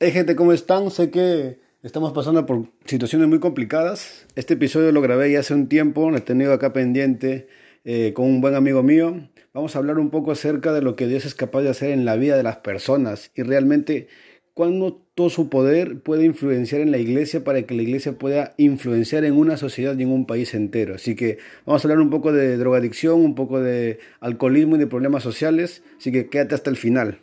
Hey gente, ¿cómo están? Sé que estamos pasando por situaciones muy complicadas. Este episodio lo grabé ya hace un tiempo, lo he tenido acá pendiente eh, con un buen amigo mío. Vamos a hablar un poco acerca de lo que Dios es capaz de hacer en la vida de las personas y realmente cuándo todo su poder puede influenciar en la iglesia para que la iglesia pueda influenciar en una sociedad y en un país entero. Así que vamos a hablar un poco de drogadicción, un poco de alcoholismo y de problemas sociales. Así que quédate hasta el final.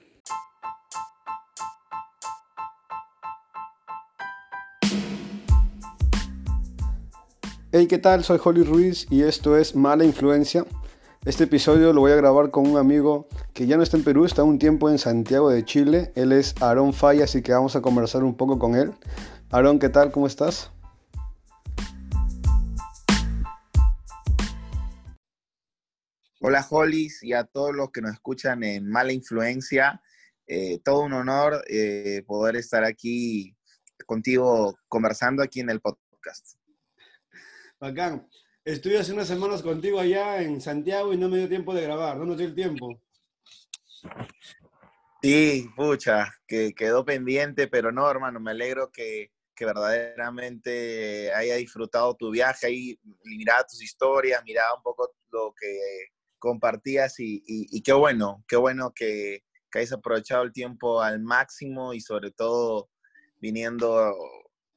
Hey, ¿qué tal? Soy Holly Ruiz y esto es Mala Influencia. Este episodio lo voy a grabar con un amigo que ya no está en Perú, está un tiempo en Santiago de Chile. Él es Aarón Falla, así que vamos a conversar un poco con él. Aarón, ¿qué tal? ¿Cómo estás? Hola Holly y a todos los que nos escuchan en Mala Influencia. Eh, todo un honor eh, poder estar aquí contigo conversando aquí en el podcast. Bacán. Estuve hace unas semanas contigo allá en Santiago y no me dio tiempo de grabar, no nos dio el tiempo. Sí, pucha, que quedó pendiente, pero no, hermano, me alegro que, que verdaderamente haya disfrutado tu viaje ahí, miraba tus historias, miraba un poco lo que compartías y, y, qué bueno, qué bueno que, que hayas aprovechado el tiempo al máximo y sobre todo viniendo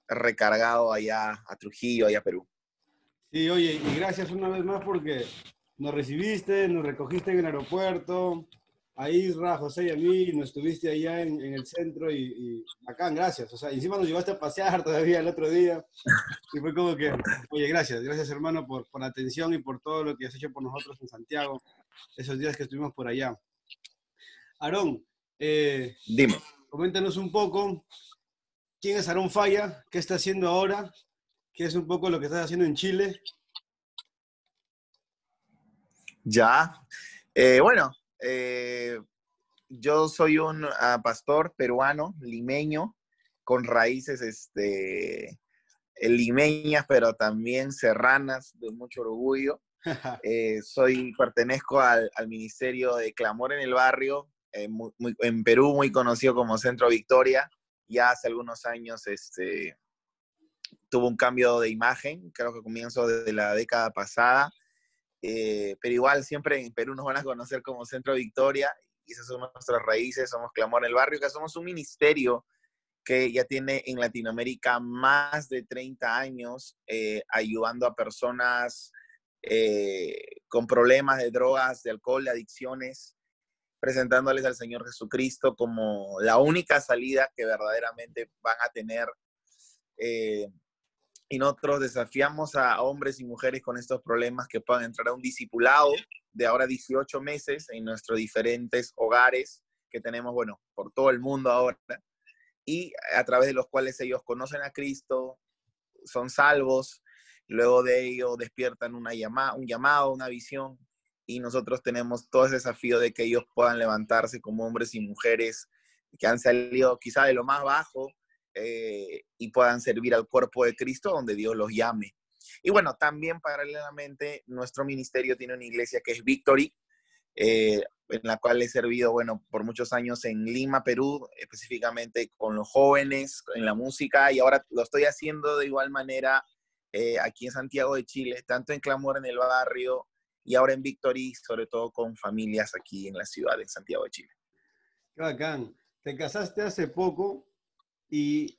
recargado allá a Trujillo, allá a Perú. Sí, oye, y gracias una vez más porque nos recibiste, nos recogiste en el aeropuerto, a Isra, José y a mí, nos estuviste allá en, el centro y, y, bacán, gracias. O sea, encima nos llevaste a pasear todavía el otro día y fue como que, oye, gracias, gracias hermano por, por la atención y por todo lo que has hecho por nosotros en Santiago, esos días que estuvimos por allá. Aarón, eh, dime. Coméntanos un poco, ¿quién es Aarón Falla? ¿Qué está haciendo ahora? ¿Qué es un poco lo que estás haciendo en Chile? Ya. Eh, bueno, eh, yo soy un ah, pastor peruano, limeño, con raíces este, limeñas, pero también serranas, de mucho orgullo. Eh, soy, pertenezco al, Ministerio de Clamor en el Barrio, en Perú muy conocido como Centro Victoria. Ya hace algunos años este, tuvo un cambio de imagen, creo que comienzo desde la década pasada, eh, pero igual siempre en Perú nos van a conocer como Centro Victoria, y esas son nuestras raíces, somos Clamor el Barrio, que somos un ministerio que ya tiene en Latinoamérica más de 30 años eh, ayudando a personas eh, con problemas de drogas, de alcohol, de adicciones, presentándoles al Señor Jesucristo como la única salida que verdaderamente van a tener y nosotros desafiamos a hombres y mujeres con estos problemas que puedan entrar a un discipulado de ahora 18 meses en nuestros diferentes hogares que tenemos, bueno, por todo el mundo ahora, y a través de los cuales ellos conocen a Cristo, son salvos, luego de ello despiertan una llamada, un llamado, una visión, y nosotros tenemos todo ese desafío de que ellos puedan levantarse como hombres y mujeres que han salido quizá de lo más bajo eh, y puedan servir al cuerpo de Cristo donde Dios los llame. Y bueno, también paralelamente nuestro ministerio tiene una iglesia que es Victory, eh, en la cual he servido, bueno, por muchos años en Lima, Perú, específicamente con los jóvenes, en la música, y ahora lo estoy haciendo de igual manera eh, aquí en Santiago de Chile, tanto en Clamor en el barrio y ahora en Victory, sobre todo con familias aquí en la ciudad de Santiago de Chile. Qué bacán. Te casaste hace poco y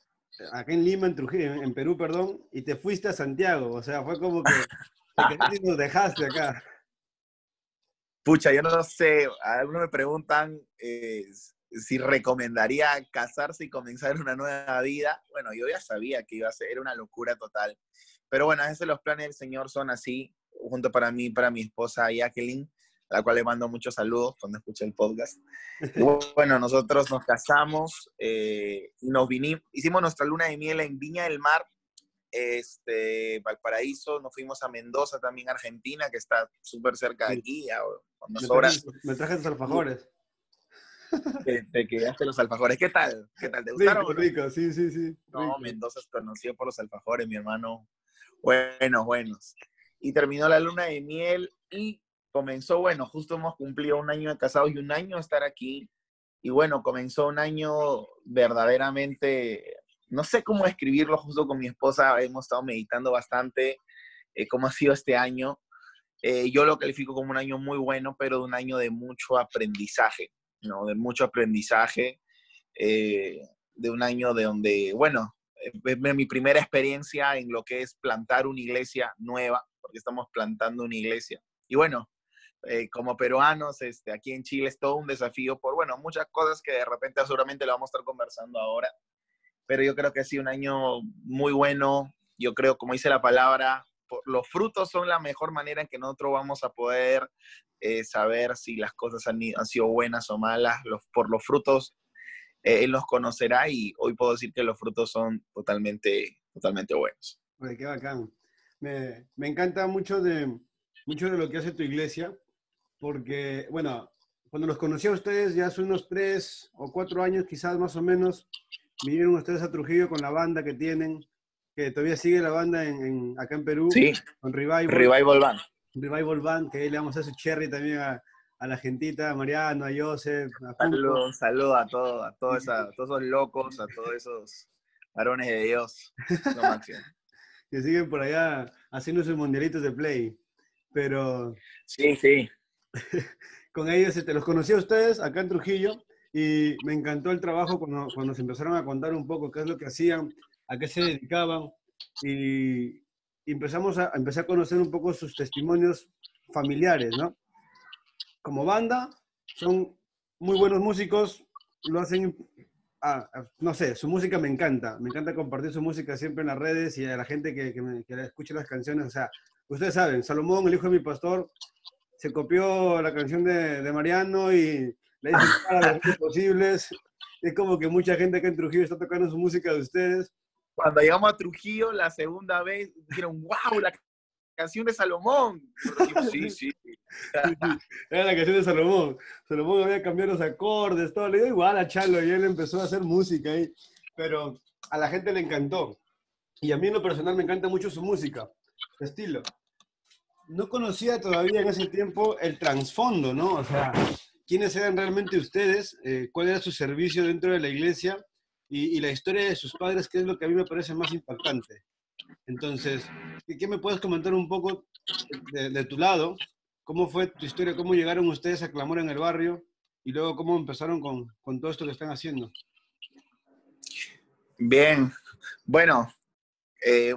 acá en Lima, en Trujillo, en Perú, perdón, y te fuiste a Santiago. O sea, fue como que nos dejaste acá. Pucha, yo no sé, algunos me preguntan eh, si recomendaría casarse y comenzar una nueva vida. Bueno, yo ya sabía que iba a ser, una locura total. Pero bueno, a veces los planes del Señor son así, junto para mí, para mi esposa Jacqueline a la cual le mando muchos saludos cuando escuché el podcast. bueno, nosotros nos casamos eh, y nos vinimos, hicimos nuestra luna de miel en Viña del Mar, este, Valparaíso, nos fuimos a Mendoza también, Argentina, que está súper cerca de aquí, a horas. Me traje los alfajores. Te, te, quedaste los alfajores. ¿Qué tal? ¿Qué tal? ¿Te gustaron? Rico, rico, sí, sí, sí. No, Mendoza es conocido por los alfajores, mi hermano. Buenos, buenos. Y terminó la luna de miel y comenzó, bueno, justo hemos cumplido un año de casados y un año de estar aquí. Y bueno, comenzó un año verdaderamente, no sé cómo describirlo, justo con mi esposa hemos estado meditando bastante eh, cómo ha sido este año. Eh, yo lo califico como un año muy bueno, pero de un año de mucho aprendizaje, ¿no? De mucho aprendizaje, eh, de un año de donde, bueno, es mi primera experiencia en lo que es plantar una iglesia nueva, porque estamos plantando una iglesia. Y bueno, eh, como peruanos, este, aquí en Chile es todo un desafío por, bueno, muchas cosas que de repente seguramente lo vamos a estar conversando ahora, pero yo creo que ha sido un año muy bueno, yo creo, como dice la palabra, los frutos son la mejor manera en que nosotros vamos a poder eh, saber si las cosas han, sido buenas o malas, por los frutos eh, Él los conocerá y hoy puedo decir que los frutos son totalmente, totalmente buenos. Me, me encanta mucho de, mucho de lo que hace tu iglesia, porque, bueno, cuando los conocí a ustedes ya hace unos tres o cuatro años, quizás más o menos, vinieron ustedes a Trujillo con la banda que tienen, que todavía sigue la banda en, acá en Perú, sí, con Revival. Revival Band. Revival Band, que ahí le vamos a hacer su cherry también a, a la gentita, a Mariano, a Joseph, a Saludos saludo a, todo, a, todos esos locos, a todos esos varones de Dios. que siguen por allá haciendo sus mundialitos de play. Pero. Sí, sí. con ellos te este, los conocí a ustedes acá en Trujillo y me encantó el trabajo cuando, cuando se empezaron a contar un poco qué es lo que hacían, a qué se dedicaban y, empezamos a, a conocer un poco sus testimonios familiares, ¿no? como banda, son muy buenos músicos, lo hacen, ah, no sé, su música me encanta, me encanta compartir su música siempre en las redes y a la gente que, que, escuche las canciones, o sea, ustedes saben, Salomón, el hijo de mi pastor, se copió la canción de, de Mariano y le hizo todas las posibles. Es como que mucha gente acá en Trujillo está tocando su música de ustedes. Cuando llegamos a Trujillo la segunda vez, dijeron, wow, la canción de Salomón. sí, sí. Era la canción de Salomón. Salomón había cambiado los acordes, todo. Le dio igual a Chalo y él empezó a hacer música ahí. Pero a la gente le encantó. Y a mí en lo personal me encanta mucho su música, su estilo. No conocía todavía en ese tiempo el trasfondo, ¿no? O sea, quiénes eran realmente ustedes, eh, cuál era su servicio dentro de la iglesia y, la historia de sus padres, que es lo que a mí me parece más impactante. Entonces, ¿qué me puedes comentar un poco de, tu lado? ¿Cómo fue tu historia? ¿Cómo llegaron ustedes a Clamor en el barrio? Y luego, ¿cómo empezaron con, con todo esto que están haciendo? Bien, bueno, eh,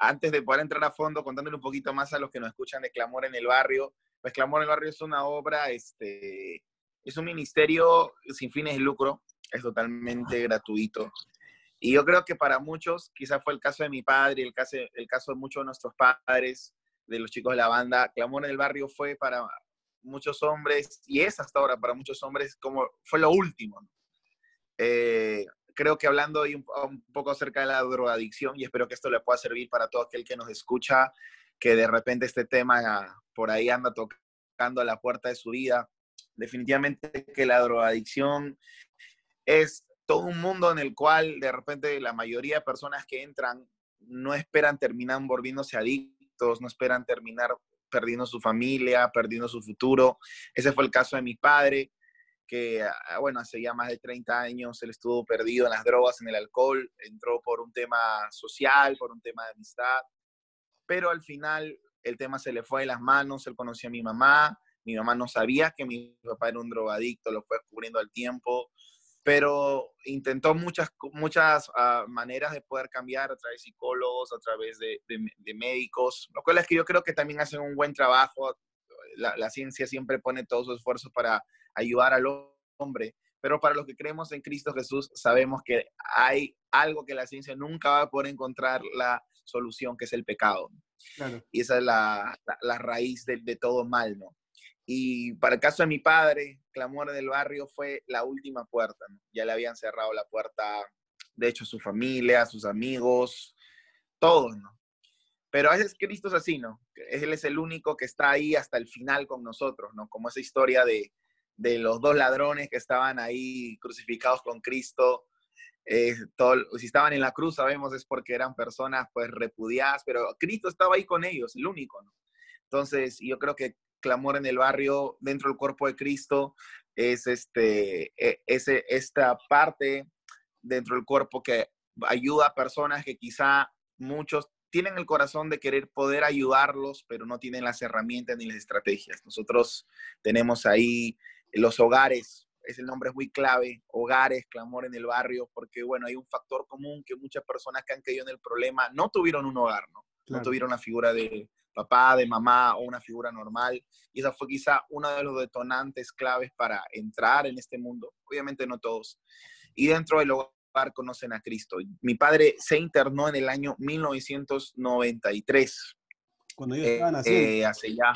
antes de poder entrar a fondo, contándole un poquito más a los que nos escuchan de Clamor en el Barrio, pues Clamor en el Barrio es una obra, este, es un ministerio sin fines de lucro, es totalmente gratuito. Y yo creo que para muchos, quizás fue el caso de mi padre, el caso, el caso de muchos de nuestros padres, de los chicos de la banda, Clamor en el Barrio fue para muchos hombres, y es hasta ahora para muchos hombres como fue lo último. Eh, creo que hablando hoy un, poco acerca de la drogadicción, y espero que esto le pueda servir para todo aquel que nos escucha, que de repente este tema por ahí anda tocando la puerta de su vida. Definitivamente que la drogadicción es todo un mundo en el cual de repente la mayoría de personas que entran no esperan terminar volviéndose adictos, no esperan terminar perdiendo su familia, perdiendo su futuro. Ese fue el caso de mi padre, que, ah, bueno, hace ya más de 30 años él estuvo perdido en las drogas, en el alcohol, entró por un tema social, por un tema de amistad, pero al final el tema se le fue de las manos, él conocía a mi mamá, mi mamá no sabía que mi papá era un drogadicto, lo fue descubriendo al tiempo, pero intentó muchas, muchas ah, maneras de poder cambiar a través de psicólogos, a través de, de, médicos, lo cual es que yo creo que también hacen un buen trabajo. La, la, ciencia siempre pone todos sus esfuerzos para ayudar al hombre, pero para los que creemos en Cristo Jesús sabemos que hay algo que la ciencia nunca va a poder encontrar la solución, que es el pecado. Claro. Y esa es la, la, la raíz de, de, todo mal, ¿no? Y para el caso de mi padre, Clamor del Barrio fue la última puerta. Ya le habían cerrado la puerta, de hecho, a su familia, a sus amigos, todos, ¿no? Pero a veces Cristo es así, ¿no? Él es el único que está ahí hasta el final con nosotros, ¿no? Como esa historia de, de los dos ladrones que estaban ahí crucificados con Cristo. Eh, todo, si estaban en la cruz, sabemos, es porque eran personas pues repudiadas, pero Cristo estaba ahí con ellos, el único. Entonces, yo creo que clamor en el barrio, dentro del cuerpo de Cristo, es este, e, ese, esta parte dentro del cuerpo que ayuda a personas que quizá muchos tienen el corazón de querer poder ayudarlos, pero no tienen las herramientas ni las estrategias. Nosotros tenemos ahí los hogares, ese nombre es muy clave, hogares, clamor en el barrio, porque bueno, hay un factor común que muchas personas que han caído en el problema no tuvieron un hogar, ¿no? No tuvieron la figura de papá, de mamá o una figura normal. Y esa fue quizá uno de los detonantes claves para entrar en este mundo. Obviamente no todos. Y dentro del hogar conocen a Cristo. Mi padre se internó en el año 1993. Cuando yo estaba nacido. Eh, hace ya.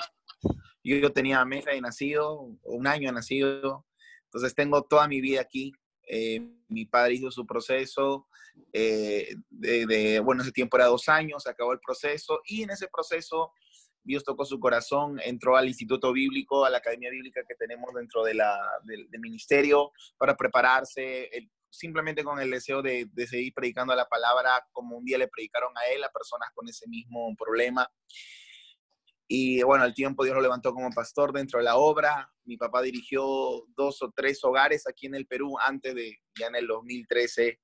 Yo, tenía mes de nacido, un año de nacido. Entonces tengo toda mi vida aquí. Eh, mi padre hizo su proceso eh, de, bueno, ese tiempo era dos años, acabó el proceso y en ese proceso Dios tocó su corazón, entró al Instituto Bíblico, a la Academia Bíblica que tenemos dentro de del, ministerio para prepararse, simplemente con el deseo de, de, seguir predicando la palabra como un día le predicaron a él, a personas con ese mismo problema. Y bueno, al tiempo Dios lo levantó como pastor dentro de la obra. Mi papá dirigió dos o tres hogares aquí en el Perú antes de, ya en el 2013,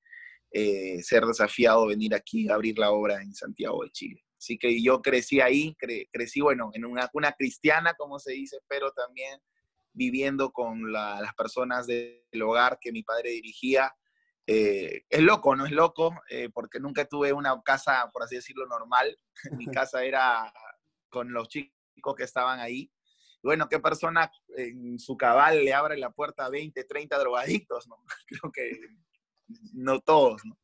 eh, ser desafiado a venir aquí a abrir la obra en Santiago de Chile. Así que yo crecí ahí, crecí, bueno, en una cuna cristiana, como se dice, pero también viviendo con las personas del hogar que mi padre dirigía. Eh, es loco, ¿no? Es loco, eh, porque nunca tuve una casa, por así decirlo, normal. mi casa era con los chicos que estaban ahí. Bueno, ¿qué persona en su cabal le abre la puerta a 20, 30 drogadictos? ¿no? Creo que no todos, ¿no?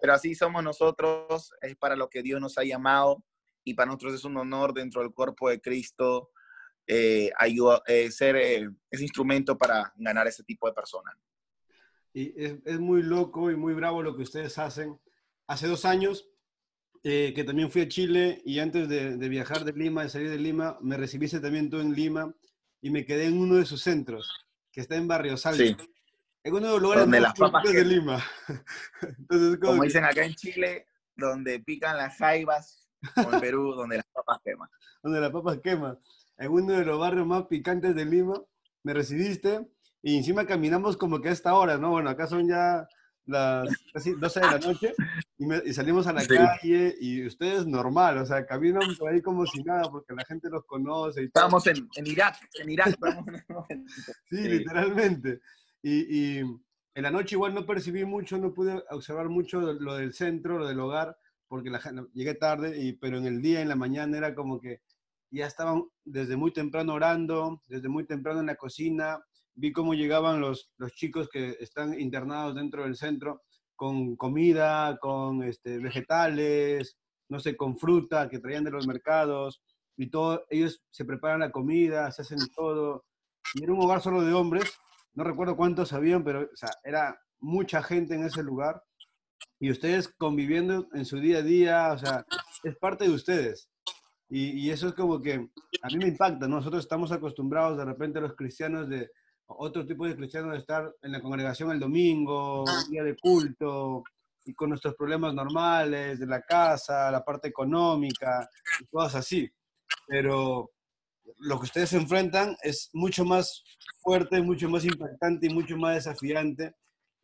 Pero así somos nosotros, es para lo que Dios nos ha llamado y para nosotros es un honor dentro del cuerpo de Cristo eh, eh ser eh, ese instrumento para ganar ese tipo de personas. Y es, es, muy loco y muy bravo lo que ustedes hacen. Hace dos años eh, que también fui a Chile y antes de, de, viajar de Lima, de salir de Lima, me recibiste también tú en Lima y me quedé en uno de sus centros, que está en Barrio Salto. Sí. En uno de los lugares donde las papas de Lima. Entonces, como, dicen acá en Chile, donde pican las jaivas, o en Perú, donde las papas queman. Donde las papas queman. En uno de los barrios más picantes de Lima, me recibiste y encima caminamos como que a esta hora, ¿no? Bueno, acá son ya las casi 12 de la noche y, salimos a la calle y ustedes normal, o sea, caminan por ahí como si nada porque la gente los conoce. Y Estábamos en, en, Irak, en Irak. sí, sí, literalmente. Y, en la noche igual no percibí mucho, no pude observar mucho lo del centro, lo del hogar, porque la, llegué tarde, y, pero en el día, en la mañana, era como que ya estaban desde muy temprano orando, desde muy temprano en la cocina. Vi cómo llegaban los, los chicos que están internados dentro del centro con comida, con este, vegetales, no sé, con fruta que traían de los mercados. Y todo, ellos se preparan la comida, se hacen todo. Y era un hogar solo de hombres, no recuerdo cuántos habían, pero o sea, era mucha gente en ese lugar y ustedes conviviendo en su día a día, o sea, es parte de ustedes. Y, y, eso es como que a mí me impacta, Nosotros estamos acostumbrados de repente los cristianos de otro tipo de cristianos de estar en la congregación el domingo, un día de culto, y con nuestros problemas normales de la casa, la parte económica, y cosas así. Pero lo que ustedes se enfrentan es mucho más fuerte, mucho más impactante y mucho más desafiante.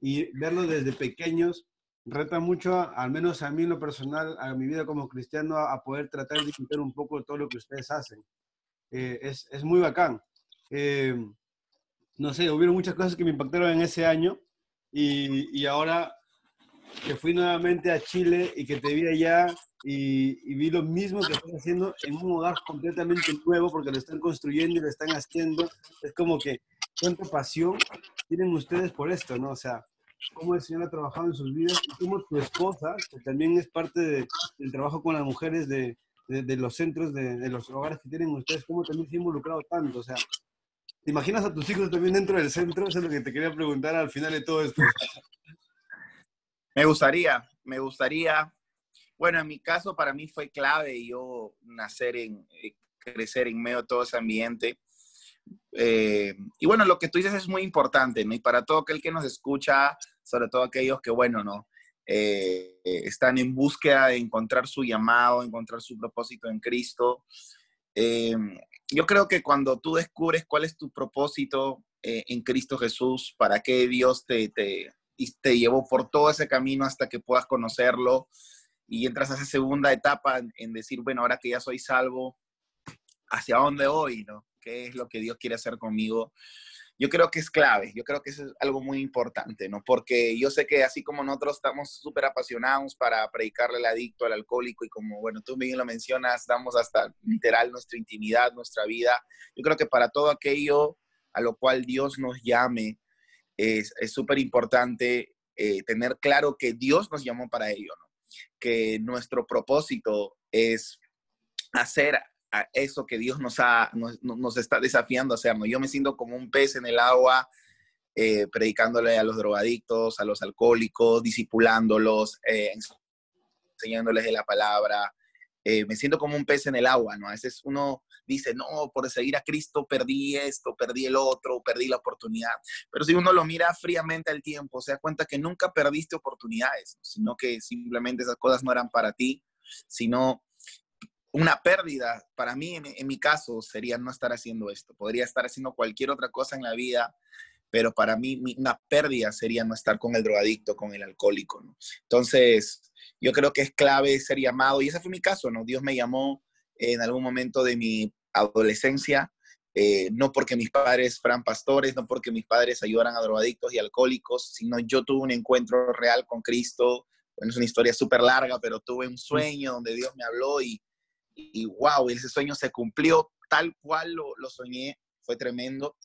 Y verlo desde pequeños reta mucho, al menos a mí en lo personal, a mi vida como cristiano, a, poder tratar de disfrutar un poco de todo lo que ustedes hacen. Eh, es, es, muy bacán. Eh, no sé, hubieron muchas cosas que me impactaron en ese año y, y ahora que fui nuevamente a Chile y que te vi allá y, vi lo mismo que están haciendo en un hogar completamente nuevo porque lo están construyendo y lo están haciendo. Es como que cuánta pasión tienen ustedes por esto, ¿no? O sea, cómo el Señor ha trabajado en sus vidas cómo tu esposa, que también es parte del trabajo con las mujeres de, de, los centros, de, de, los hogares que tienen ustedes, cómo también se ha involucrado tanto. O sea, ¿te imaginas a tus hijos también dentro del centro? Eso es lo que te quería preguntar al final de todo esto. Me gustaría, me gustaría. Bueno, en mi caso para mí fue clave yo nacer en, eh, crecer en medio de todo ese ambiente. Eh, y bueno, lo que tú dices es muy importante, ¿no? Y para todo aquel que nos escucha, sobre todo aquellos que, bueno, ¿no? Eh, están en búsqueda de encontrar su llamado, encontrar su propósito en Cristo. Yo creo que cuando tú descubres cuál es tu propósito, eh, en Cristo Jesús, para qué Dios te, te, te llevó por todo ese camino hasta que puedas conocerlo y entras a esa segunda etapa en, decir, bueno, ahora que ya soy salvo, ¿hacia dónde voy? ¿no? ¿Qué es lo que Dios quiere hacer conmigo? Yo creo que es clave, yo creo que es algo muy importante, ¿no? Porque yo sé que así como nosotros estamos súper apasionados para predicarle al adicto, al alcohólico, y como, bueno, tú bien lo mencionas, damos hasta literal nuestra intimidad, nuestra vida, yo creo que para todo aquello a lo cual Dios nos llame, es súper importante eh, tener claro que Dios nos llamó para ello, ¿no? que nuestro propósito es hacer eso que Dios nos, ha, nos, está desafiando a hacer. Yo me siento como un pez en el agua, eh, predicándole a los drogadictos, a los alcohólicos, disipulándolos, eh, enseñándoles de la palabra, eh, me siento como un pez en el agua, ¿no? A veces uno dice, no, por seguir a Cristo perdí esto, perdí el otro, perdí la oportunidad. Pero si uno lo mira fríamente al tiempo, se da cuenta que nunca perdiste oportunidades, sino que simplemente esas cosas no eran para ti, sino una pérdida, para mí, en, mi caso, sería no estar haciendo esto. Podría estar haciendo cualquier otra cosa en la vida, pero para mí una pérdida sería no estar con el drogadicto, con el alcohólico. Entonces, yo creo que es clave ser llamado, y ese fue mi caso, ¿no? Dios me llamó en algún momento de mi adolescencia, eh, no porque mis padres fueran pastores, no porque mis padres ayudaran a drogadictos y alcohólicos, sino yo tuve un encuentro real con Cristo. Bueno, es una historia súper larga, pero tuve un sueño donde Dios me habló y, y wow, ese sueño se cumplió tal cual lo, lo soñé, fue tremendo.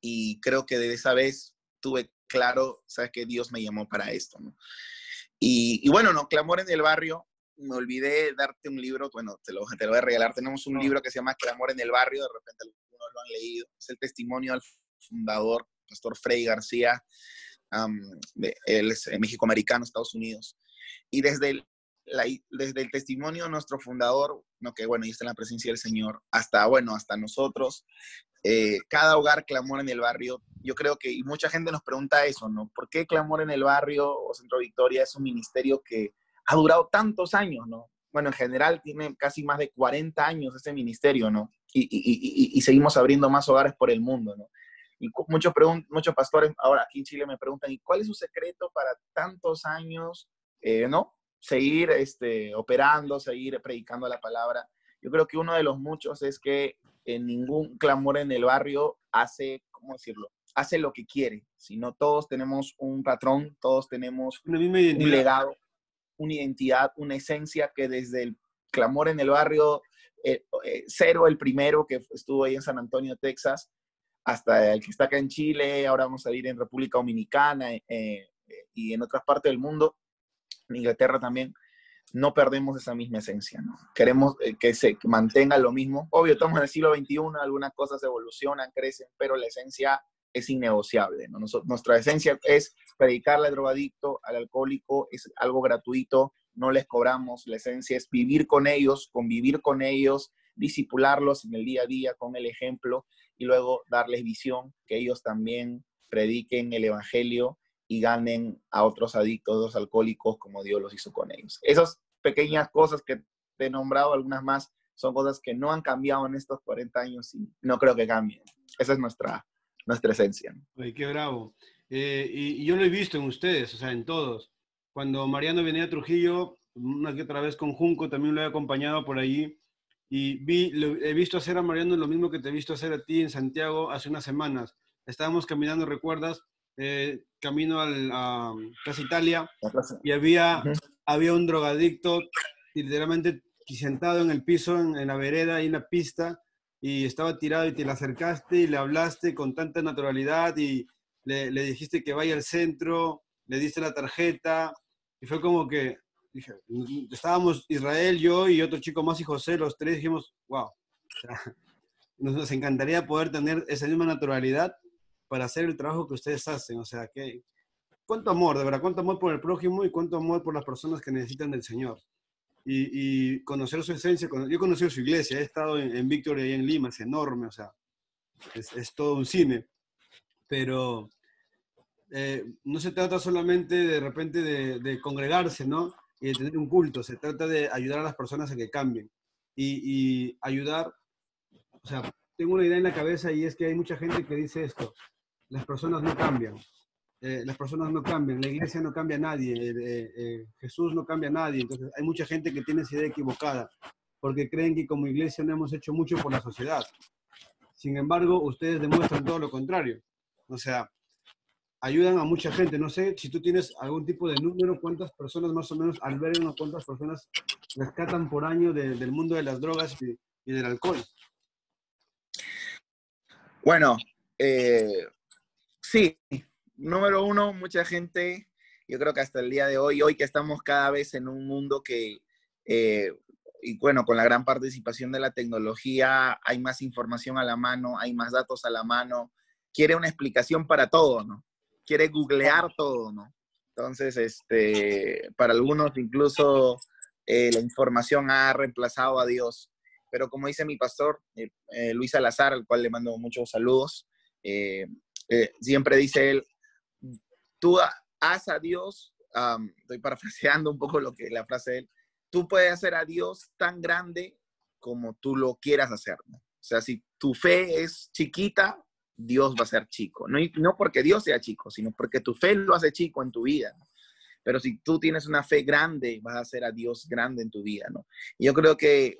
Y creo que de esa vez tuve claro, sabes que Dios me llamó para esto, ¿no? Y, bueno, no, Clamor en el Barrio, me olvidé darte un libro, bueno, te lo, te lo voy a regalar, tenemos un libro que se llama Clamor en el Barrio, de repente algunos lo han leído, es el testimonio del fundador, Pastor Frey García, él es eh, México-Americano, Estados Unidos, y desde el, desde el testimonio de nuestro fundador, no, que bueno, y está en la presencia del Señor, hasta, bueno, hasta nosotros, eh, cada hogar clamor en el barrio, yo creo que, y mucha gente nos pregunta eso, ¿no? ¿Por qué clamor en el barrio o Centro Victoria es un ministerio que ha durado tantos años, ¿no? Bueno, en general tiene casi más de 40 años ese ministerio, ¿no? Y, y, y, seguimos abriendo más hogares por el mundo, ¿no? Y muchos, muchos pastores ahora aquí en Chile me preguntan, ¿y cuál es su secreto para tantos años, eh, ¿no? Seguir este, operando, seguir predicando la palabra. Yo creo que uno de los muchos es que en ningún clamor en el barrio hace, ¿cómo decirlo? Hace lo que quiere, sino todos tenemos un patrón, todos tenemos un legado, una identidad, una esencia que desde el clamor en el barrio eh, eh, cero, el primero que estuvo ahí en San Antonio, Texas, hasta el que está acá en Chile, ahora vamos a ir en República Dominicana eh, y en otras partes del mundo, Inglaterra también, no perdemos esa misma esencia. Queremos eh, que se mantenga lo mismo. Obvio, estamos en el siglo XXI, algunas cosas evolucionan, crecen, pero la esencia es innegociable, nuestra esencia es predicarle al drogadicto, al alcohólico, es algo gratuito, no les cobramos, la esencia es vivir con ellos, convivir con ellos, disipularlos en el día a día con el ejemplo y luego darles visión, que ellos también prediquen el evangelio y ganen a otros adictos, los alcohólicos, como Dios los hizo con ellos. Esas pequeñas cosas que te he nombrado, algunas más, son cosas que no han cambiado en estos 40 años y no creo que cambien. Esa es nuestra, nuestra esencia. Ay, qué bravo. Eh, y, yo lo he visto en ustedes, o sea, en todos. Cuando Mariano venía a Trujillo, una que otra vez con Junco, también lo he acompañado por allí. Y vi, he visto hacer a Mariano lo mismo que te he visto hacer a ti en Santiago hace unas semanas. Estábamos caminando, ¿recuerdas? Eh, camino al, a Plaza Italia y había, había un drogadicto literalmente sentado en el piso, en, la vereda, y en la pista, y estaba tirado y te le acercaste y le hablaste con tanta naturalidad y le, le dijiste que vaya al centro, le diste la tarjeta y fue como que, dije, estábamos Israel, yo y otro chico más y José, los tres dijimos, wow, nos, nos encantaría poder tener esa misma naturalidad para hacer el trabajo que ustedes hacen. O sea, que cuánto amor, de verdad, cuánto amor por el prójimo y cuánto amor por las personas que necesitan del Señor. Y, conocer su esencia. Yo he conocido su iglesia, he estado en, en Victoria y en Lima, es enorme, o sea, es, todo un cine. Pero eh, no se trata solamente de repente de, de, congregarse, ¿no? Y de tener un culto, se trata de ayudar a las personas a que cambien. Y, y ayudar, o sea, tengo una idea en la cabeza y es que hay mucha gente que dice esto, las personas no cambian, eh, las personas no cambian, la iglesia no cambia a nadie, eh, eh, Jesús no cambia a nadie, entonces hay mucha gente que tiene esa idea equivocada, porque creen que como iglesia no hemos hecho mucho por la sociedad. Sin embargo, ustedes demuestran todo lo contrario. O sea, ayudan a mucha gente. No sé si tú tienes algún tipo de número, cuántas personas más o menos albergan o cuántas personas rescatan por año del mundo de las drogas y, del alcohol. Bueno, eh, sí, número uno, mucha gente, yo creo que hasta el día de hoy, hoy que estamos cada vez en un mundo que, eh, y bueno, con la gran participación de la tecnología, hay más información a la mano, hay más datos a la mano, quiere una explicación para todo, ¿no? quiere googlear todo, ¿no? Entonces, este, para algunos incluso eh, la información ha reemplazado a Dios. Pero como dice mi pastor, eh, eh, Luis Salazar, al cual le mando muchos saludos, siempre dice él, tú haz a Dios, estoy parafraseando un poco lo que la frase de él, tú puedes hacer a Dios tan grande como tú lo quieras hacer. O sea, si tu fe es chiquita, Dios va a ser chico. No, no porque Dios sea chico, sino porque tu fe lo hace chico en tu vida. Pero si tú tienes una fe grande, vas a hacer a Dios grande en tu vida, ¿no? Yo creo que eh,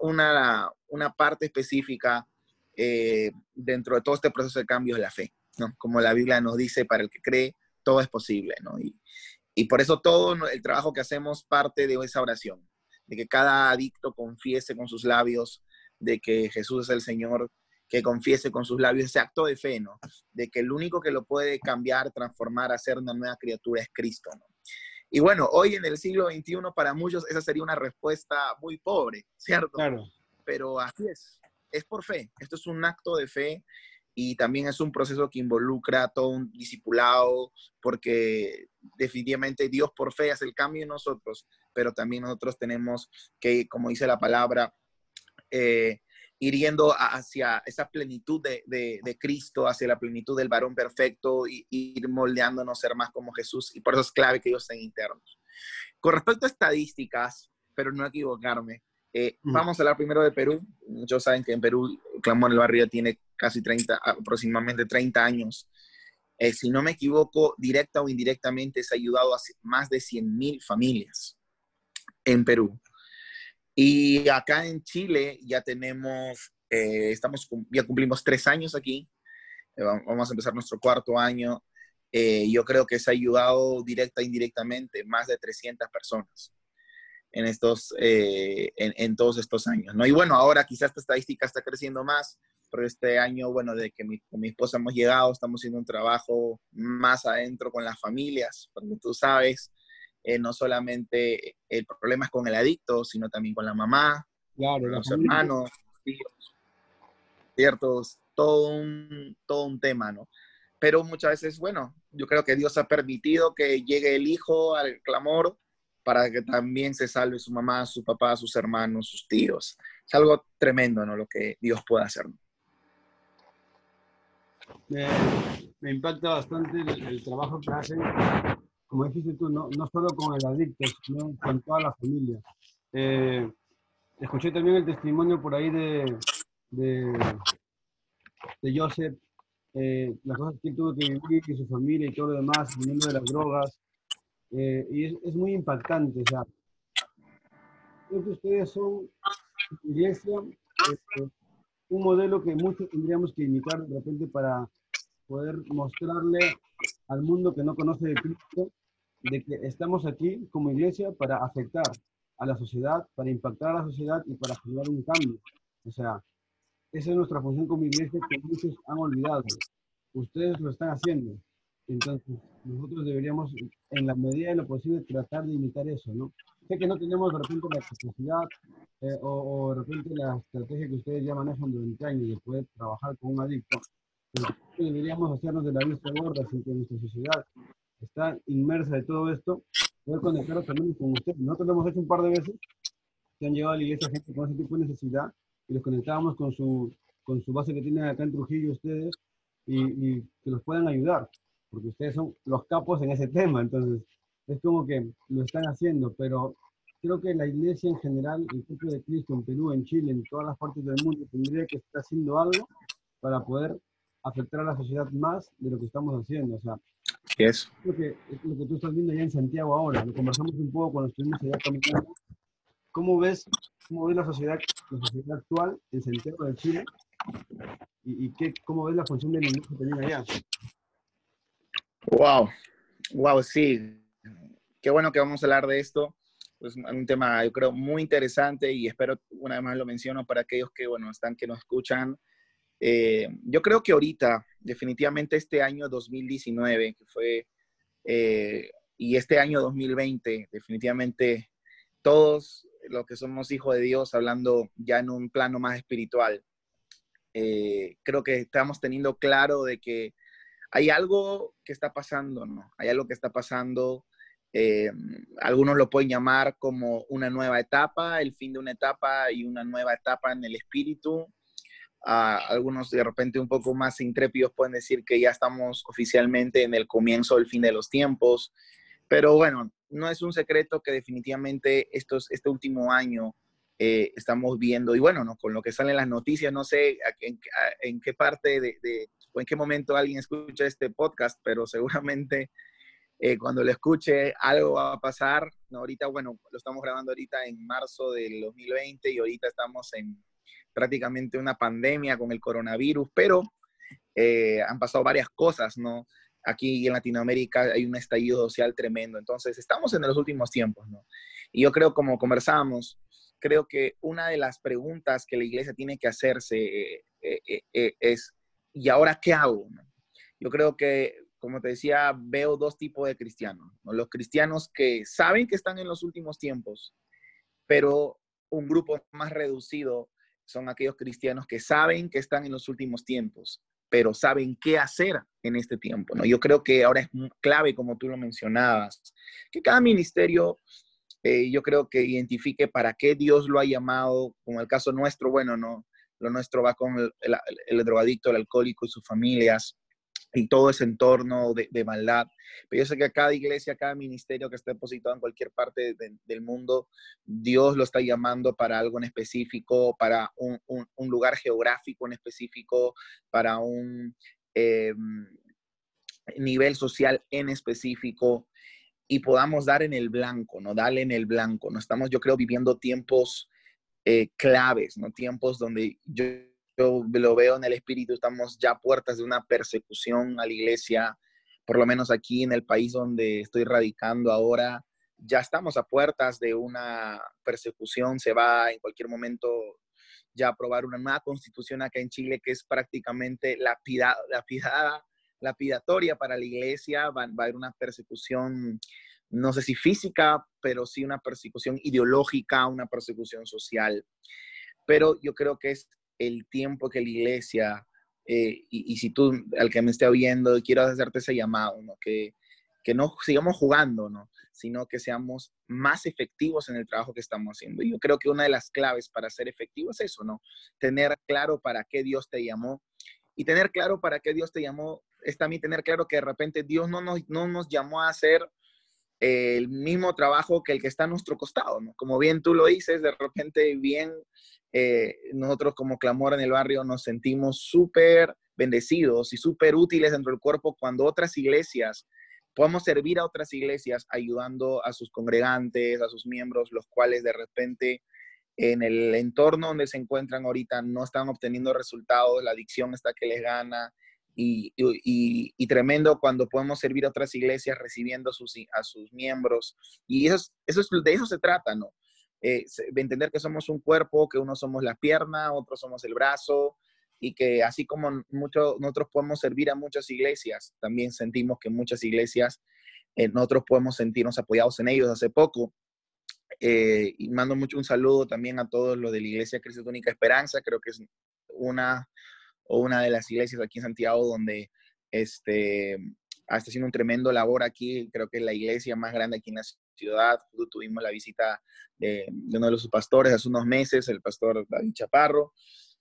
una, una, parte específica eh, dentro de todo este proceso de cambio es la fe, ¿no? Como la Biblia nos dice, para el que cree, todo es posible, ¿no? Y, y por eso todo el trabajo que hacemos parte de esa oración, de que cada adicto confiese con sus labios de que Jesús es el Señor que confiese con sus labios ese acto de fe, ¿no? De que el único que lo puede cambiar, transformar, hacer una nueva criatura es Cristo, ¿no? Y bueno, hoy en el siglo XXI para muchos esa sería una respuesta muy pobre, ¿cierto? Claro. Pero así es, es por fe. Esto es un acto de fe y también es un proceso que involucra todo un discipulado, porque definitivamente Dios por fe hace el cambio en nosotros, pero también nosotros tenemos que, como dice la palabra, eh, ir hacia esa plenitud de, Cristo, hacia la plenitud del varón perfecto y, ir moldeándonos ser más como Jesús. Y por eso es clave que ellos estén internos. Con respecto a estadísticas, pero no equivocarme, eh, vamos a hablar primero de Perú. Muchos saben que en Perú Clamor el Barrio tiene casi 30, aproximadamente 30 años. Eh, si no me equivoco, directa o indirectamente se ha ayudado a más de 100.000 familias en Perú. Y acá en Chile ya tenemos, eh, estamos, ya cumplimos tres años aquí, eh, vamos a empezar nuestro cuarto año. Yo creo que se ha ayudado directa e indirectamente más de 300 personas en, estos, en, en, todos estos años. ¿no? Y bueno, ahora quizás esta estadística está creciendo más, pero este año, bueno, de que mi, con mi esposa hemos llegado, estamos haciendo un trabajo más adentro con las familias, porque tú sabes, eh, no solamente el problema es con el adicto, sino también con la mamá, los hermanos, los tíos, ¿ciertos? Todo un, todo un tema, ¿no? Pero muchas veces, bueno, yo creo que Dios ha permitido que llegue el hijo al clamor para que también se salve su mamá, su papá, sus hermanos, sus tíos. Es algo tremendo, ¿no? Lo que Dios puede hacer. Me, impacta bastante el, trabajo que hacen como dijiste tú, no, no solo con el adicto, sino con toda la familia. Eh, escuché también el testimonio por ahí de, de, de Joseph, eh, las cosas que tuvo que vivir y su familia y todo lo demás, viniendo de las drogas. Eh, y es, es, muy impactante. O sea, creo que ustedes son, iglesia, este, un modelo que muchos tendríamos que imitar de repente para poder mostrarle al mundo que no conoce de Cristo de que estamos aquí como iglesia para afectar a la sociedad, para impactar a la sociedad y para generar un cambio. O sea, esa es nuestra función como iglesia que muchos han olvidado. Ustedes lo están haciendo. Entonces, nosotros deberíamos, en la medida de lo posible, tratar de imitar eso, ¿no? Sé que no tenemos de repente la capacidad eh, o, de repente la estrategia que ustedes ya manejan durante años de poder trabajar con un adicto, pero deberíamos hacernos de la vista gorda sin que nuestra sociedad está inmersa de todo esto, poder conectar también con ustedes. Nosotros lo hemos hecho un par de veces, que han llegado a la iglesia gente con ese tipo de necesidad y los conectábamos con su, con su base que tienen acá en Trujillo ustedes y, y que los puedan ayudar, porque ustedes son los capos en ese tema, entonces es como que lo están haciendo, pero creo que la iglesia en general, el pueblo de Cristo en Perú, en Chile, en todas las partes del mundo, tendría que estar haciendo algo para poder afectar a la sociedad más de lo que estamos haciendo. O sea, es lo que, es lo que tú estás viendo ya en Santiago ahora. Lo conversamos un poco cuando estuvimos allá caminando. ¿Cómo ves, cómo ves la, sociedad, la sociedad actual en Santiago de Chile? ¿Y, y qué, cómo ves la función de la iglesia también allá? Wow, wow, sí. Qué bueno que vamos a hablar de esto. Es un tema, yo creo, muy interesante y espero, una vez más lo menciono para aquellos que, bueno, están, que nos escuchan. Eh, yo creo que ahorita, definitivamente este año 2019, que fue, eh, y este año 2020, definitivamente todos los que somos hijos de Dios, hablando ya en un plano más espiritual, eh, creo que estamos teniendo claro de que hay algo que está pasando, ¿no? Hay algo que está pasando. Eh, algunos lo pueden llamar como una nueva etapa, el fin de una etapa y una nueva etapa en el espíritu. Uh, algunos de repente un poco más intrépidos pueden decir que ya estamos oficialmente en el comienzo del fin de los tiempos. Pero bueno, no es un secreto que definitivamente estos, este último año eh, estamos viendo, y bueno, ¿no? con lo que salen las noticias, no sé en, qué parte de, o en qué momento alguien escucha este podcast, pero seguramente eh, cuando lo escuche algo va a pasar. No, ahorita, bueno, lo estamos grabando ahorita en marzo del 2020 y ahorita estamos en prácticamente una pandemia con el coronavirus, pero eh, han pasado varias cosas, ¿no? Aquí en Latinoamérica hay un estallido social tremendo, entonces estamos en los últimos tiempos, ¿no? Y yo creo, como conversamos, creo que una de las preguntas que la iglesia tiene que hacerse eh, eh, eh, es, ¿y ahora qué hago? Yo creo que, como te decía, veo dos tipos de cristianos. Los cristianos que saben que están en los últimos tiempos, pero un grupo más reducido son aquellos cristianos que saben que están en los últimos tiempos, pero saben qué hacer en este tiempo. ¿no? Yo creo que ahora es clave, como tú lo mencionabas, que cada ministerio eh, yo creo que identifique para qué Dios lo ha llamado, como el caso nuestro, bueno, no, lo nuestro va con el, drogadicto, el alcohólico y sus familias y todo ese entorno de, de, maldad. Pero yo sé que a cada iglesia, a cada ministerio que esté depositado en cualquier parte de, del mundo, Dios lo está llamando para algo en específico, para un, un, lugar geográfico en específico, para un eh, nivel social en específico y podamos dar en el blanco, ¿no? Darle en el blanco. No estamos, yo creo, viviendo tiempos eh, claves, ¿no? Tiempos donde yo, lo veo en el espíritu, estamos ya a puertas de una persecución a la iglesia, por lo menos aquí en el país donde estoy radicando ahora, ya estamos a puertas de una persecución, se va en cualquier momento ya aprobar una nueva constitución acá en Chile que es prácticamente la lapidada lapidatoria para la iglesia, va, va, a haber una persecución, no sé si física, pero sí una persecución ideológica, una persecución social. Pero yo creo que es el tiempo que la iglesia, eh, y, si tú, al que me esté oyendo, quiero hacerte ese llamado, ¿no? Que, que no sigamos jugando, ¿no? sino que seamos más efectivos en el trabajo que estamos haciendo. Y yo creo que una de las claves para ser efectivo es eso, ¿no? Tener claro para qué Dios te llamó y tener claro para qué Dios te llamó es también tener claro que de repente Dios no nos, no nos llamó a hacer el mismo trabajo que el que está a nuestro costado, ¿no? Como bien tú lo dices, de repente bien eh, nosotros como clamor en el barrio nos sentimos súper bendecidos y súper útiles dentro del cuerpo cuando otras iglesias podemos servir a otras iglesias ayudando a sus congregantes, a sus miembros, los cuales de repente en el entorno donde se encuentran ahorita no están obteniendo resultados, la adicción está que les gana, y, y, y, tremendo cuando podemos servir a otras iglesias recibiendo a sus, a sus miembros. Y eso, eso es, de eso se trata, ¿no? Eh, de entender que somos un cuerpo, que uno somos la pierna, otros somos el brazo, y que así como mucho, nosotros podemos servir a muchas iglesias, también sentimos que muchas iglesias, eh, nosotros podemos sentirnos apoyados en ellos. Hace poco, eh, y mando mucho un saludo también a todos los de la Iglesia Cristo Única Esperanza, creo que es una o una de las iglesias aquí en Santiago donde este, está haciendo un tremendo labor aquí, creo que es la iglesia más grande aquí en la ciudad. Tuvimos la visita de, de uno de los pastores hace unos meses, el pastor David Chaparro,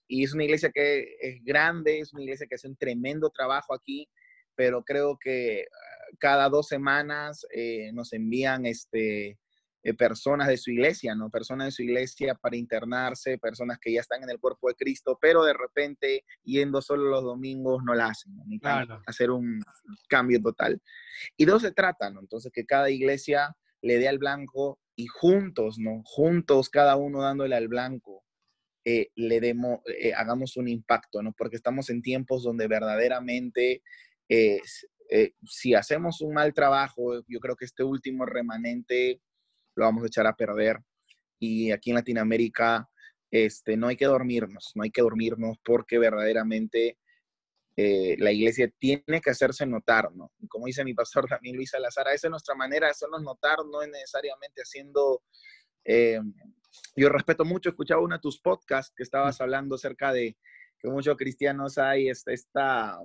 y es una iglesia que es grande, es una iglesia que hace un tremendo trabajo aquí, pero creo que ah, cada dos semanas eh, nos envían este, eh, personas de su iglesia, ¿no? Personas de su iglesia para internarse, personas que ya están en el cuerpo de Cristo, pero de repente yendo solo los domingos no la hacen, ¿no? hacer un cambio total. Y de eso se trata, ¿no? Entonces que cada iglesia le dé al blanco y juntos, ¿no? Juntos, cada uno dándole al blanco, eh, le demos, eh, hagamos un impacto, ¿no? Porque estamos en tiempos donde verdaderamente si hacemos un mal trabajo, yo creo que este último remanente lo vamos a echar a perder. Y aquí en Latinoamérica este, no hay que dormirnos, no hay que dormirnos porque verdaderamente eh, la iglesia tiene que hacerse notar, ¿no? Y como dice mi pastor también Luis Salazar, esa es nuestra manera de hacernos notar, no es necesariamente haciendo... Eh, yo respeto mucho, escuchaba uno de tus podcasts que estabas hablando acerca de que muchos cristianos hay esta, esta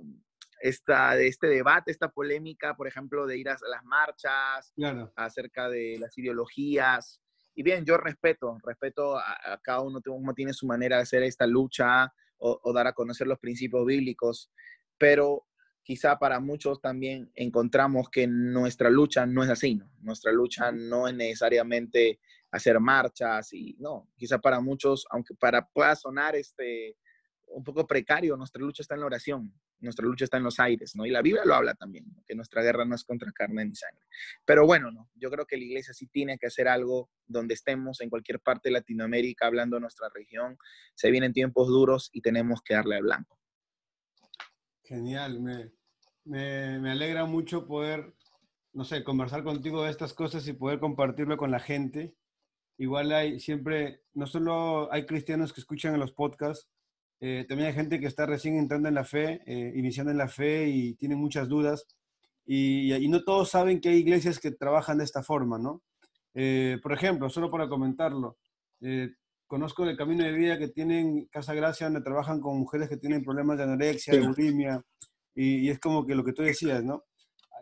esta, de este debate, esta polémica, por ejemplo, de ir a las marchas, acerca de las ideologías. Y bien, yo respeto, respeto a, cada uno, uno tiene su manera de hacer esta lucha o, dar a conocer los principios bíblicos, pero quizá para muchos también encontramos que nuestra lucha no es así, ¿no? Nuestra lucha no es necesariamente hacer marchas y no, quizá para muchos, aunque para pueda sonar este un poco precario, nuestra lucha está en la oración, nuestra lucha está en los aires, ¿no? Y la Biblia lo habla también, que nuestra guerra no es contra carne ni sangre. Pero bueno, no, yo creo que la iglesia sí tiene que hacer algo donde estemos, en cualquier parte de Latinoamérica, hablando de nuestra región. Se vienen tiempos duros y tenemos que darle al blanco. Genial, me, me, alegra mucho poder, no sé, conversar contigo de estas cosas y poder compartirlo con la gente. Igual hay siempre, no solo hay cristianos que escuchan en los podcasts, eh, también hay gente que está recién entrando en la fe, eh, iniciando en la fe y tiene muchas dudas. Y, y, no todos saben que hay iglesias que trabajan de esta forma, ¿no? Eh, por ejemplo, solo para comentarlo, conozco el camino de vida que tienen Casa Gracia, donde trabajan con mujeres que tienen problemas de anorexia, de bulimia, y, y, es como que lo que tú decías, ¿no?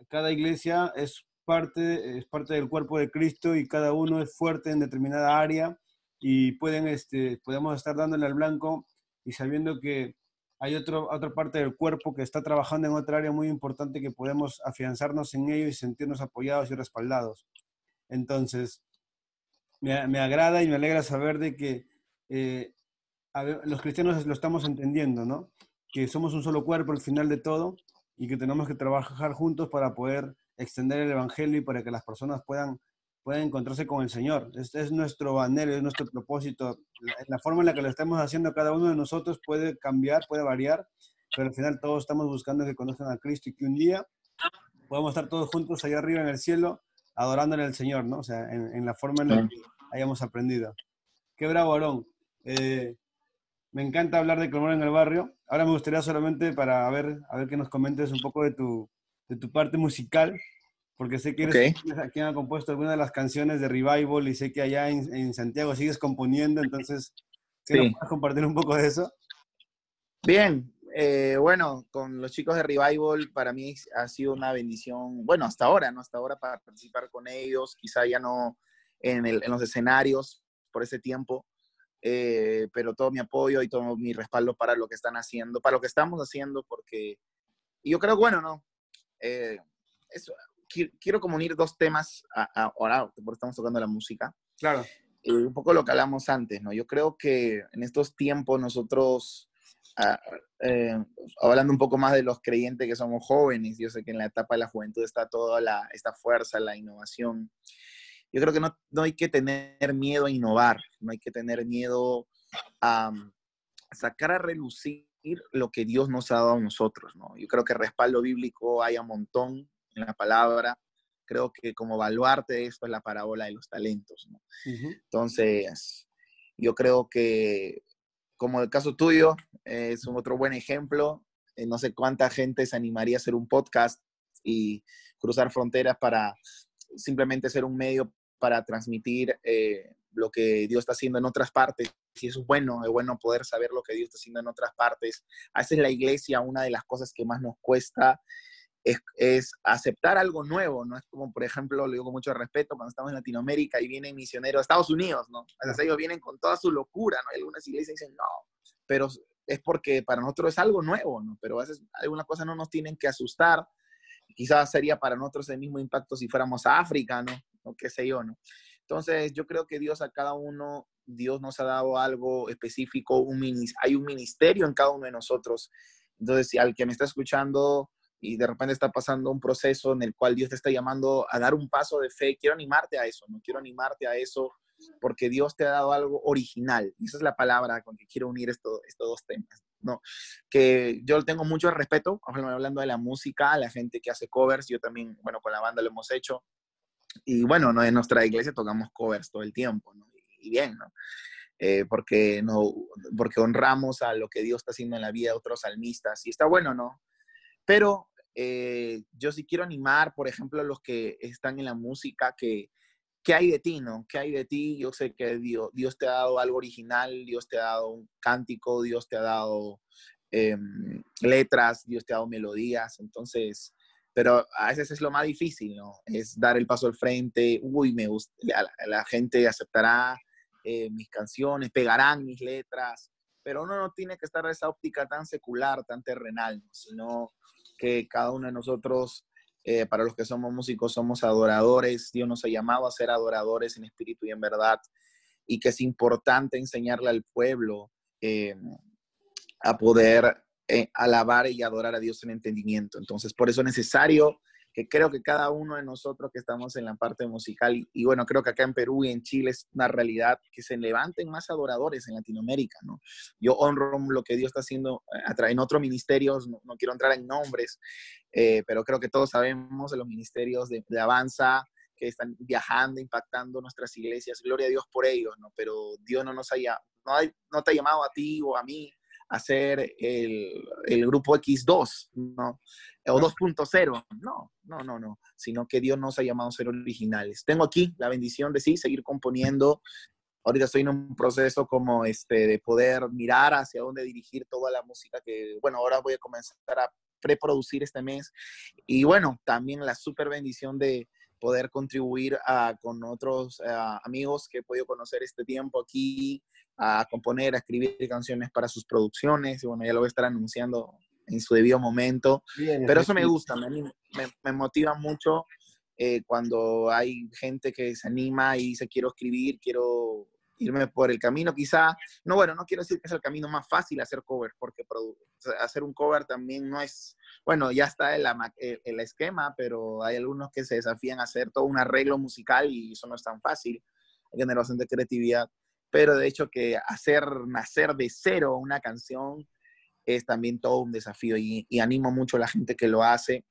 Cada iglesia es parte, es parte del cuerpo de Cristo y cada uno es fuerte en determinada área y pueden, este, podemos estar dándole al blanco y sabiendo que hay otro, otra parte del cuerpo que está trabajando en otra área muy importante que podemos afianzarnos en ello y sentirnos apoyados y respaldados. Entonces, me, me agrada y me alegra saber de que eh, los cristianos lo estamos entendiendo, ¿no? Que somos un solo cuerpo al final de todo y que tenemos que trabajar juntos para poder extender el Evangelio y para que las personas puedan pueden encontrarse con el Señor. Este es nuestro anhelo, es nuestro propósito. La, forma en la que lo estamos haciendo cada uno de nosotros puede cambiar, puede variar, pero al final todos estamos buscando que conozcan a Cristo y que un día podamos estar todos juntos allá arriba en el cielo adorándole al Señor, ¿no? O sea, en, la forma en la que hayamos aprendido. Qué bravo, Aarón. Eh, me encanta hablar de clamor en el barrio. Ahora me gustaría solamente para ver, a ver que nos comentes un poco de tu, de tu parte musical, porque sé que eres quien ha compuesto algunas de las canciones de Revival y sé que allá en, Santiago sigues componiendo, entonces, ¿qué sí. puedes compartir un poco de eso? Bien, eh, bueno, con los chicos de Revival para mí ha sido una bendición, bueno, hasta ahora, ¿no? Hasta ahora para participar con ellos, quizá ya no en, el, en los escenarios por ese tiempo, eh, pero todo mi apoyo y todo mi respaldo para lo que están haciendo, para lo que estamos haciendo, porque yo creo, bueno, ¿no? Eh, eso, quiero como unir dos temas ahora, porque estamos tocando la música. Claro. Eh, un poco lo que hablamos antes, ¿no? Yo creo que en estos tiempos nosotros, ah, eh, hablando un poco más de los creyentes que somos jóvenes, yo sé que en la etapa de la juventud está toda la, esta fuerza, la innovación. Yo creo que no, no hay que tener miedo a innovar, no hay que tener miedo a sacar a relucir lo que Dios nos ha dado a nosotros, ¿no? Yo creo que respaldo bíblico hay un montón, en la palabra. Creo que como baluarte de esto es la parábola de los talentos. Entonces, yo creo que como el caso tuyo, es un otro buen ejemplo. Eh, no sé cuánta gente se animaría a hacer un podcast y cruzar fronteras para simplemente ser un medio para transmitir eh, lo que Dios está haciendo en otras partes. Si eso es bueno, es bueno poder saber lo que Dios está haciendo en otras partes. A veces la iglesia, una de las cosas que más nos cuesta es, aceptar algo nuevo, ¿no? Es como, por ejemplo, lo digo con mucho respeto, cuando estamos en Latinoamérica y vienen misioneros a Estados Unidos, ¿no? Veces ellos vienen con toda su locura, ¿no? Y algunas iglesias dicen, no, pero es porque para nosotros es algo nuevo, ¿no? Pero a veces algunas cosas no nos tienen que asustar. Quizás sería para nosotros el mismo impacto si fuéramos a África, ¿no? O qué sé yo, ¿no? Entonces, yo creo que Dios a cada uno, Dios nos ha dado algo específico, un, hay un ministerio en cada uno de nosotros. Entonces, si al que me está escuchando y de repente está pasando un proceso en el cual Dios te está llamando a dar un paso de fe, quiero animarte a eso, no quiero animarte a eso porque Dios te ha dado algo original. Esa es la palabra con que quiero unir estos dos temas. ¿no? Que yo tengo mucho respeto, hablando de la música, a la gente que hace covers, yo también, bueno, con la banda lo hemos hecho. Y bueno, ¿no? en nuestra iglesia tocamos covers todo el tiempo. Y bien, ¿no? Eh, porque, no, porque honramos a lo que Dios está haciendo en la vida de otros salmistas. Y está bueno, ¿no? Pero eh, yo sí quiero animar, por ejemplo, a los que están en la música, que, ¿qué hay de ti, no? ¿Qué hay de ti? Yo sé que Dios, Dios te ha dado algo original, Dios te ha dado un cántico, Dios te ha dado em, letras, Dios te ha dado melodías, entonces, pero a veces es lo más difícil, ¿no? Es dar el paso al frente, uy, me gusta, la, gente aceptará eh, mis canciones, pegarán mis letras, pero uno no tiene que estar en esa óptica tan secular, tan terrenal, sino que cada uno de nosotros eh, para los que somos músicos, somos adoradores. Dios nos ha llamado a ser adoradores en espíritu y en verdad. Y que es importante enseñarle al pueblo eh, a poder eh, alabar y adorar a Dios en entendimiento. Entonces, por eso es necesario que creo que cada uno de nosotros que estamos en la parte musical, y, bueno, creo que acá en Perú y en Chile es una realidad que se levanten más adoradores en Latinoamérica, ¿no? Yo honro lo que Dios está haciendo eh, en otros ministerios, no, quiero entrar en nombres, eh, pero creo que todos sabemos de los ministerios de, Avanza, que están viajando, impactando nuestras iglesias. Gloria a Dios por ellos, ¿no? Pero Dios no nos haya, no, no te ha llamado a ti o a mí hacer el, el grupo X2, ¿no? O 2.0, no, no, no, no, sino que Dios nos ha llamado a ser originales. Tengo aquí la bendición de sí, seguir componiendo. Ahorita estoy en un proceso como este de poder mirar hacia dónde dirigir toda la música que, bueno, ahora voy a comenzar a preproducir este mes. Y bueno, también la super bendición de, poder contribuir a, con otros amigos que he podido conocer este tiempo aquí, a componer, a escribir canciones para sus producciones. Y bueno, ya lo voy a estar anunciando en su debido momento. Pero eso me gusta, me, me, motiva mucho eh, cuando hay gente que se anima y dice quiero escribir, quiero irme por el camino quizá, no bueno, no quiero decir que es el camino más fácil hacer cover, porque hacer un cover también no es, bueno, ya está el, el, esquema, pero hay algunos que se desafían a hacer todo un arreglo musical y eso no es tan fácil, hay que tener bastante creatividad, pero de hecho que hacer nacer de cero una canción es también todo un desafío y, animo mucho a la gente que lo hace.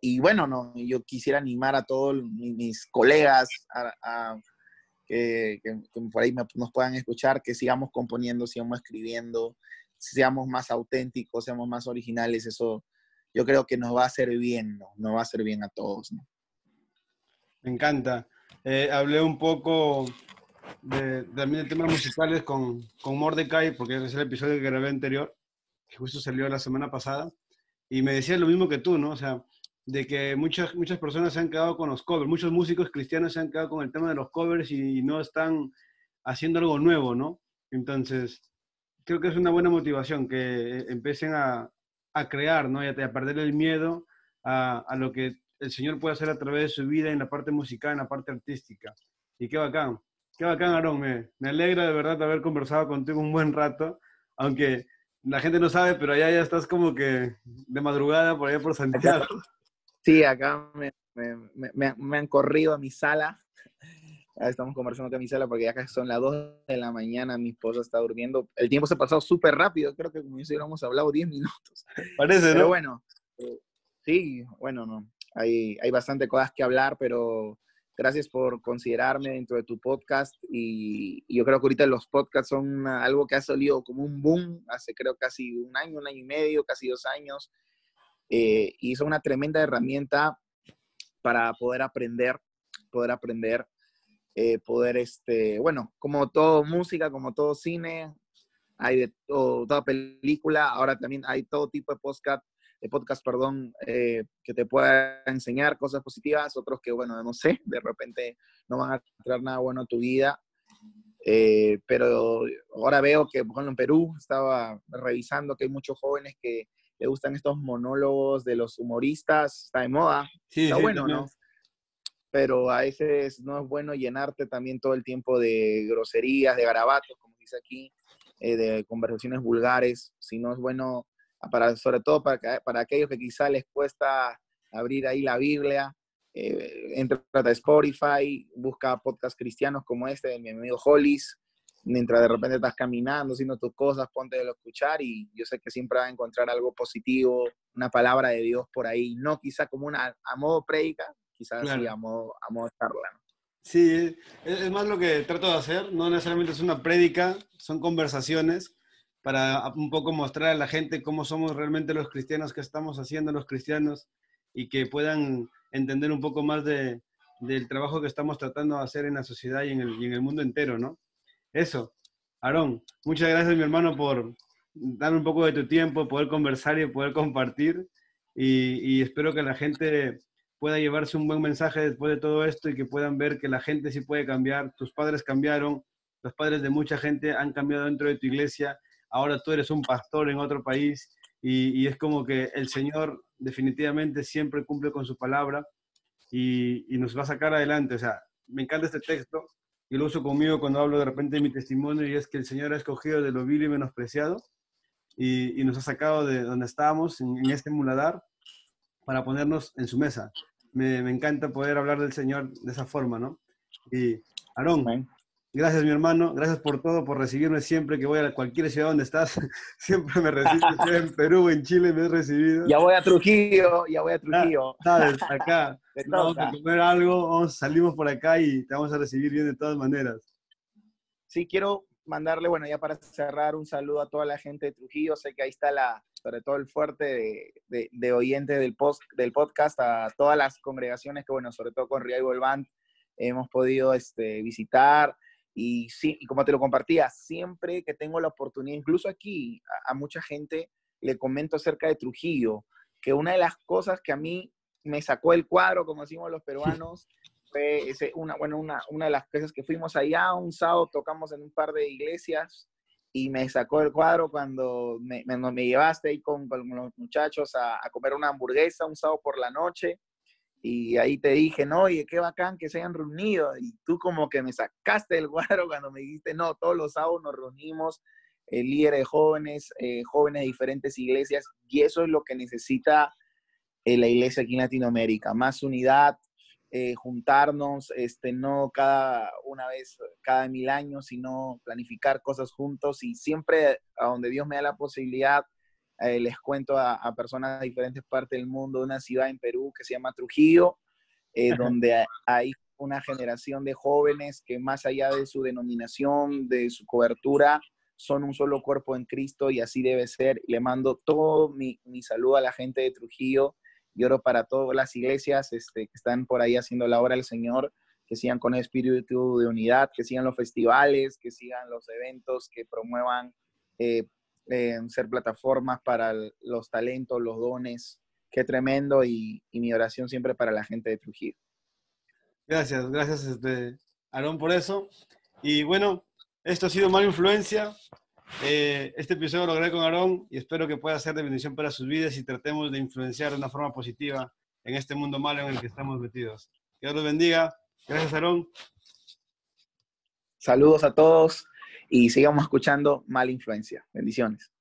Y bueno, no, yo quisiera animar a todos mis colegas a que, por ahí nos puedan escuchar, que sigamos componiendo, sigamos escribiendo, seamos más auténticos, seamos más originales, eso yo creo que nos va a hacer bien, ¿no? Nos va a hacer bien a todos, ¿no? Me encanta. Eh, hablé un poco de, también de temas musicales con, con Mordecai, porque es el episodio que grabé anterior, que justo salió la semana pasada, y me decía lo mismo que tú, ¿no? O sea, de que muchas, muchas personas se han quedado con los covers, muchos músicos cristianos se han quedado con el tema de los covers y no están haciendo algo nuevo, ¿no? Entonces, creo que es una buena motivación que empiecen a, a crear, ¿no? Y a, perder el miedo a, a, lo que el Señor puede hacer a través de su vida en la parte musical, en la parte artística. Y qué bacán, qué bacán, Aarón. Me, me alegra de verdad de haber conversado contigo un buen rato, aunque la gente no sabe, pero allá ya estás como que de madrugada por allá por Santiago. Sí, acá me, han corrido a mi sala. Estamos conversando acá a mi sala porque acá son las 2 de la mañana, mi esposa está durmiendo. El tiempo se ha pasado súper rápido, creo que como si hubiéramos hablado 10 minutos. Parece, pero bueno, eh, sí, bueno, no. Hay, hay bastante cosas que hablar, pero gracias por considerarme dentro de tu podcast y, yo creo que ahorita los podcasts son algo que ha salido como un boom hace creo casi un año, un año y medio, casi dos años eh, y es una tremenda herramienta para poder aprender, poder aprender, eh, poder, este, bueno, como todo música, como todo cine, hay de todo, toda película, ahora también hay todo tipo de podcast, de podcast, perdón, eh, que te pueda enseñar cosas positivas, otros que, bueno, no sé, de repente no van a traer nada bueno a tu vida. pero ahora veo que, por ejemplo, en Perú estaba revisando que hay muchos jóvenes que le gustan estos monólogos de los humoristas, está de moda. Sí, está bueno, ¿no? pero a veces no es bueno llenarte también todo el tiempo de groserías, de garabatos, como dice aquí, eh, de conversaciones vulgares, sino es bueno, para, sobre todo para, para aquellos que quizá les cuesta abrir ahí la Biblia, eh, entra a Spotify, busca podcasts cristianos como este de mi amigo Hollis, mientras de repente estás caminando, haciendo tus cosas, ponte a escuchar y yo sé que siempre vas a encontrar algo positivo, una palabra de Dios por ahí, no quizá como una a modo prédica, quizás sí a modo, a modo charla. Sí, es, más lo que trato de hacer, no necesariamente es una prédica, son conversaciones para un poco mostrar a la gente cómo somos realmente los cristianos, qué estamos haciendo los cristianos y que puedan entender un poco más de, del trabajo que estamos tratando de hacer en la sociedad y en el, y en el mundo entero, ¿no? Eso. Aarón, muchas gracias, mi hermano, por dar un poco de tu tiempo, poder conversar y poder compartir. Y, espero que la gente pueda llevarse un buen mensaje después de todo esto y que puedan ver que la gente sí puede cambiar. Tus padres cambiaron, los padres de mucha gente han cambiado dentro de tu iglesia. Ahora tú eres un pastor en otro país y, y es como que el Señor definitivamente siempre cumple con su palabra y, y, nos va a sacar adelante. O sea, me encanta este texto y lo uso conmigo cuando hablo de repente de mi testimonio y es que el Señor ha escogido de lo vil y menospreciado y, y nos ha sacado de donde estábamos, en, en, este muladar, para ponernos en su mesa. Me, me, encanta poder hablar del Señor de esa forma, ¿no? Y Aarón, Gracias, mi hermano. Gracias por todo, por recibirme siempre que voy a cualquier ciudad donde estás. Siempre me recibes. en Perú, en Chile me he recibido. Ya voy a Trujillo, ya voy a Trujillo. Sabes, acá. Vamos a comer algo, vamos, salimos por acá y te vamos a recibir bien de todas maneras. Sí, quiero mandarle, bueno, ya para cerrar, un saludo a toda la gente de Trujillo. Sé que ahí está la, sobre todo el fuerte de, de, de oyentes del, post, del podcast, a todas las congregaciones que, bueno, sobre todo con Revival Band, hemos podido este, visitar y sí, y como te lo compartía, siempre que tengo la oportunidad, incluso aquí a, a, mucha gente le comento acerca de Trujillo, que una de las cosas que a mí me sacó el cuadro, como decimos los peruanos, fue ese, una, bueno, una, una de las cosas que fuimos allá, un sábado tocamos en un par de iglesias y me sacó el cuadro cuando me, me, me llevaste ahí con, con los muchachos a, a comer una hamburguesa un sábado por la noche y ahí te dije, no, oye, qué bacán que se hayan reunido. Y tú como que me sacaste del cuadro cuando me dijiste, no, todos los sábados nos reunimos, eh, líderes jóvenes, eh, jóvenes de diferentes iglesias, y eso es lo que necesita la iglesia aquí en Latinoamérica, más unidad, eh, juntarnos, este, no cada una vez, cada mil años, sino planificar cosas juntos. Y siempre a donde Dios me da la posibilidad, eh, les cuento a, a, personas de diferentes partes del mundo, una ciudad en Perú que se llama Trujillo, eh, donde hay una generación de jóvenes que más allá de su denominación, de su cobertura, son un solo cuerpo en Cristo y así debe ser. Le mando todo mi, mi saludo a la gente de Trujillo y oro para todas las iglesias este, que están por ahí haciendo la obra del Señor, que sigan con espíritu de unidad, que sigan los festivales, que sigan los eventos, que promuevan eh, eh, ser plataformas para los talentos, los dones. Qué tremendo y, y, mi oración siempre para la gente de Trujillo. Gracias, gracias este, Aarón por eso. Y bueno, esto ha sido Mala Influencia. Eh, este episodio lo grabé con Aarón y espero que pueda ser de bendición para sus vidas y tratemos de influenciar de una forma positiva en este mundo malo en el que estamos metidos. Dios los bendiga. Gracias, Aarón. Saludos a todos y sigamos escuchando Mala Influencia. Bendiciones.